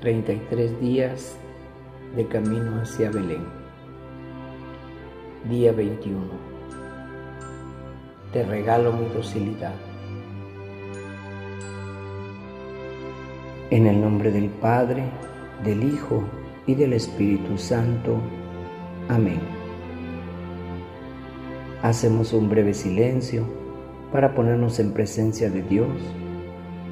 33 días de camino hacia Belén. Día 21. Te regalo mi docilidad. En el nombre del Padre, del Hijo y del Espíritu Santo. Amén. Hacemos un breve silencio para ponernos en presencia de Dios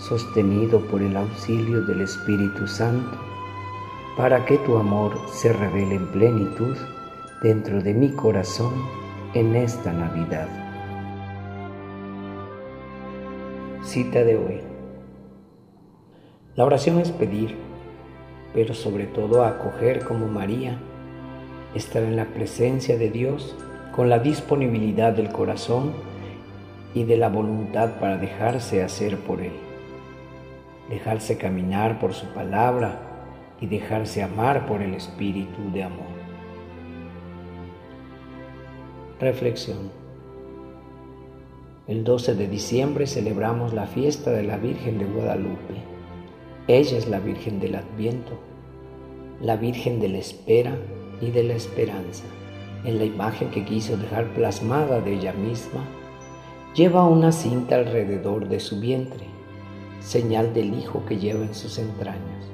sostenido por el auxilio del Espíritu Santo, para que tu amor se revele en plenitud dentro de mi corazón en esta Navidad. Cita de hoy. La oración es pedir, pero sobre todo acoger como María, estar en la presencia de Dios con la disponibilidad del corazón y de la voluntad para dejarse hacer por Él dejarse caminar por su palabra y dejarse amar por el Espíritu de amor. Reflexión. El 12 de diciembre celebramos la fiesta de la Virgen de Guadalupe. Ella es la Virgen del Adviento, la Virgen de la Espera y de la Esperanza. En la imagen que quiso dejar plasmada de ella misma, lleva una cinta alrededor de su vientre señal del Hijo que lleva en sus entrañas,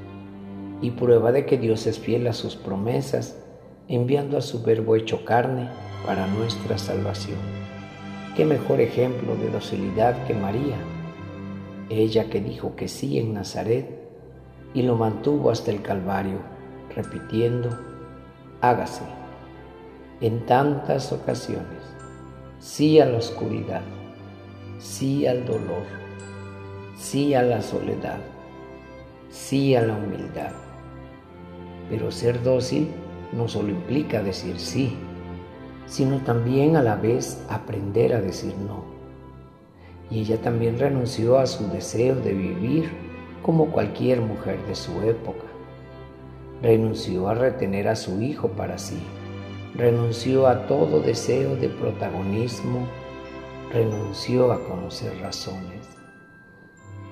y prueba de que Dios es fiel a sus promesas, enviando a su Verbo hecho carne para nuestra salvación. Qué mejor ejemplo de docilidad que María, ella que dijo que sí en Nazaret y lo mantuvo hasta el Calvario, repitiendo, hágase, en tantas ocasiones, sí a la oscuridad, sí al dolor sí a la soledad, sí a la humildad. Pero ser dócil no solo implica decir sí, sino también a la vez aprender a decir no. Y ella también renunció a su deseo de vivir como cualquier mujer de su época. Renunció a retener a su hijo para sí. Renunció a todo deseo de protagonismo. Renunció a conocer razones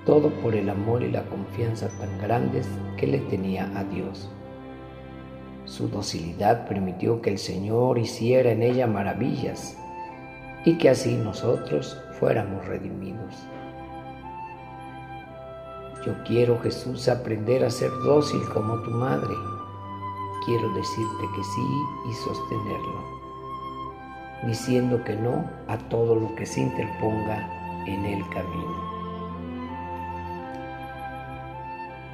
todo por el amor y la confianza tan grandes que le tenía a Dios. Su docilidad permitió que el Señor hiciera en ella maravillas y que así nosotros fuéramos redimidos. Yo quiero, Jesús, aprender a ser dócil como tu madre. Quiero decirte que sí y sostenerlo, diciendo que no a todo lo que se interponga en el camino.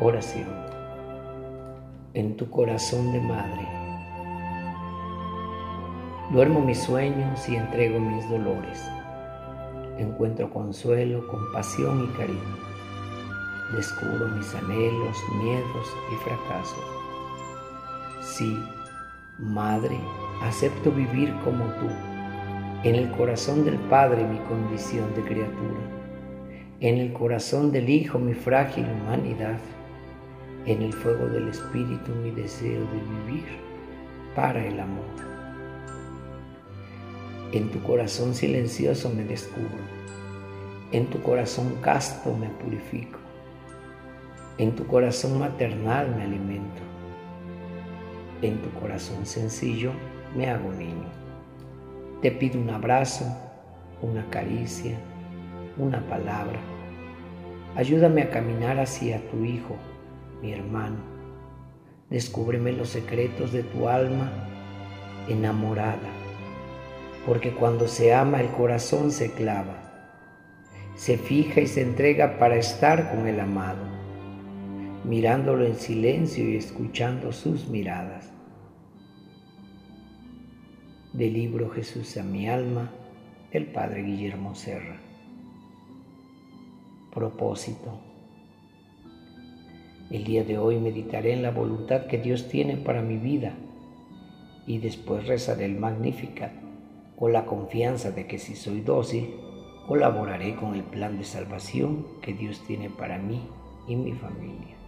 Oración. En tu corazón de madre. Duermo mis sueños y entrego mis dolores. Encuentro consuelo, compasión y cariño. Descubro mis anhelos, miedos y fracasos. Sí, Madre, acepto vivir como tú, en el corazón del Padre mi condición de criatura, en el corazón del Hijo mi frágil humanidad en el fuego del Espíritu mi deseo de vivir para el amor. En tu corazón silencioso me descubro, en tu corazón casto me purifico, en tu corazón maternal me alimento, en tu corazón sencillo me hago niño. Te pido un abrazo, una caricia, una palabra. Ayúdame a caminar hacia tu Hijo mi hermano, Descúbreme los secretos de tu alma enamorada, porque cuando se ama el corazón se clava, se fija y se entrega para estar con el amado, mirándolo en silencio y escuchando sus miradas. Del libro Jesús a mi alma, el Padre Guillermo Serra. Propósito. El día de hoy meditaré en la voluntad que Dios tiene para mi vida y después rezaré el Magnificat con la confianza de que si soy dócil, colaboraré con el plan de salvación que Dios tiene para mí y mi familia.